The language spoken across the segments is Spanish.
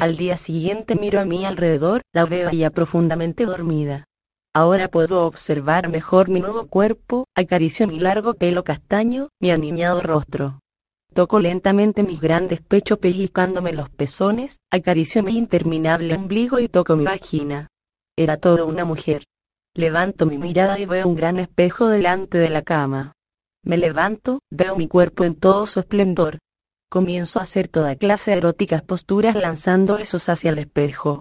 Al día siguiente miro a mi alrededor, la veo ya profundamente dormida. Ahora puedo observar mejor mi nuevo cuerpo, acaricio mi largo pelo castaño, mi aniñado rostro. Toco lentamente mis grandes pechos pellizcándome los pezones, acaricio mi interminable ombligo y toco mi vagina. Era todo una mujer. Levanto mi mirada y veo un gran espejo delante de la cama. Me levanto, veo mi cuerpo en todo su esplendor. Comienzo a hacer toda clase de eróticas posturas lanzando esos hacia el espejo.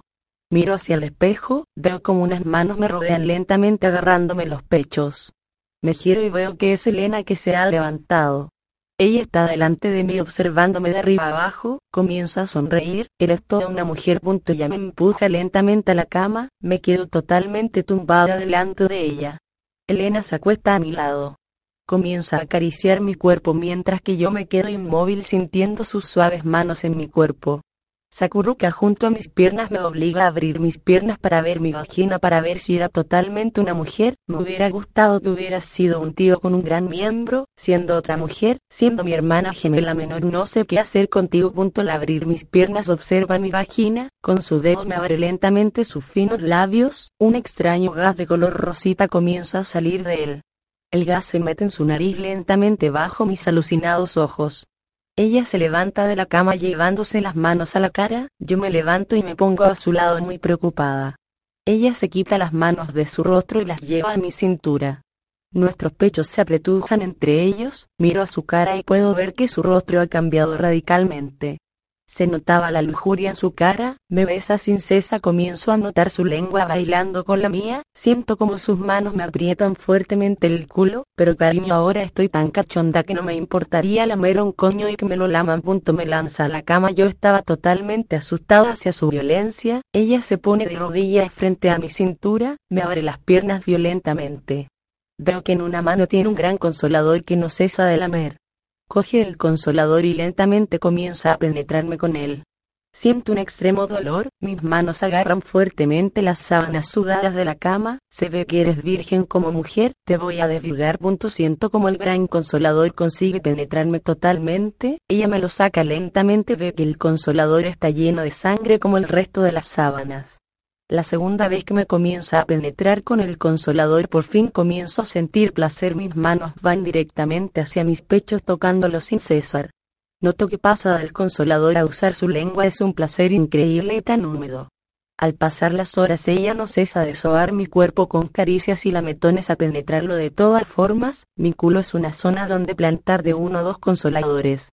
Miro hacia el espejo, veo como unas manos me rodean lentamente agarrándome los pechos. Me giro y veo que es Elena que se ha levantado. Ella está delante de mí observándome de arriba abajo, comienza a sonreír, eres toda una mujer. Punto ya me empuja lentamente a la cama, me quedo totalmente tumbada delante de ella. Elena se acuesta a mi lado. Comienza a acariciar mi cuerpo mientras que yo me quedo inmóvil sintiendo sus suaves manos en mi cuerpo. Sakuruka junto a mis piernas me obliga a abrir mis piernas para ver mi vagina para ver si era totalmente una mujer. Me hubiera gustado que hubiera sido un tío con un gran miembro, siendo otra mujer, siendo mi hermana gemela menor. No sé qué hacer contigo. Punto al abrir mis piernas observa mi vagina, con su dedo me abre lentamente sus finos labios, un extraño gas de color rosita comienza a salir de él. El gas se mete en su nariz lentamente bajo mis alucinados ojos. Ella se levanta de la cama llevándose las manos a la cara, yo me levanto y me pongo a su lado muy preocupada. Ella se quita las manos de su rostro y las lleva a mi cintura. Nuestros pechos se apretujan entre ellos, miro a su cara y puedo ver que su rostro ha cambiado radicalmente. Se notaba la lujuria en su cara, me besa sin cesa, comienzo a notar su lengua bailando con la mía, siento como sus manos me aprietan fuertemente el culo, pero cariño ahora estoy tan cachonda que no me importaría lamer un coño y que me lo laman. Punto me lanza a la cama, yo estaba totalmente asustada hacia su violencia, ella se pone de rodillas frente a mi cintura, me abre las piernas violentamente. Veo que en una mano tiene un gran consolador que no cesa de lamer. Coge el consolador y lentamente comienza a penetrarme con él. Siento un extremo dolor, mis manos agarran fuertemente las sábanas sudadas de la cama, se ve que eres virgen como mujer, te voy a desvirgar. Punto siento como el gran consolador consigue penetrarme totalmente, ella me lo saca lentamente, ve que el consolador está lleno de sangre como el resto de las sábanas. La segunda vez que me comienza a penetrar con el consolador por fin comienzo a sentir placer, mis manos van directamente hacia mis pechos tocándolos sin cesar. Noto que pasa del consolador a usar su lengua es un placer increíble y tan húmedo. Al pasar las horas ella no cesa de sobar mi cuerpo con caricias y lametones a penetrarlo de todas formas, mi culo es una zona donde plantar de uno o dos consoladores.